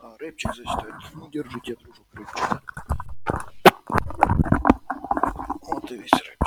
А, рэпчик зачитает. Ну, держите, дружок, рэпчик. Вот и весь рыбчик.